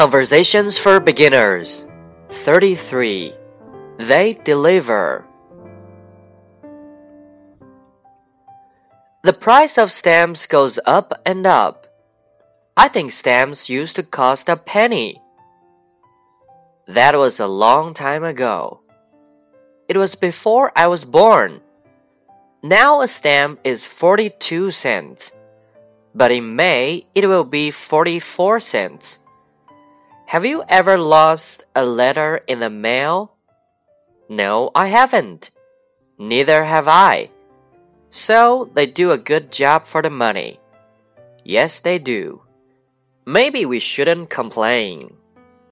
Conversations for Beginners 33. They deliver. The price of stamps goes up and up. I think stamps used to cost a penny. That was a long time ago. It was before I was born. Now a stamp is 42 cents, but in May it will be 44 cents. Have you ever lost a letter in the mail? No, I haven't. Neither have I. So they do a good job for the money. Yes, they do. Maybe we shouldn't complain.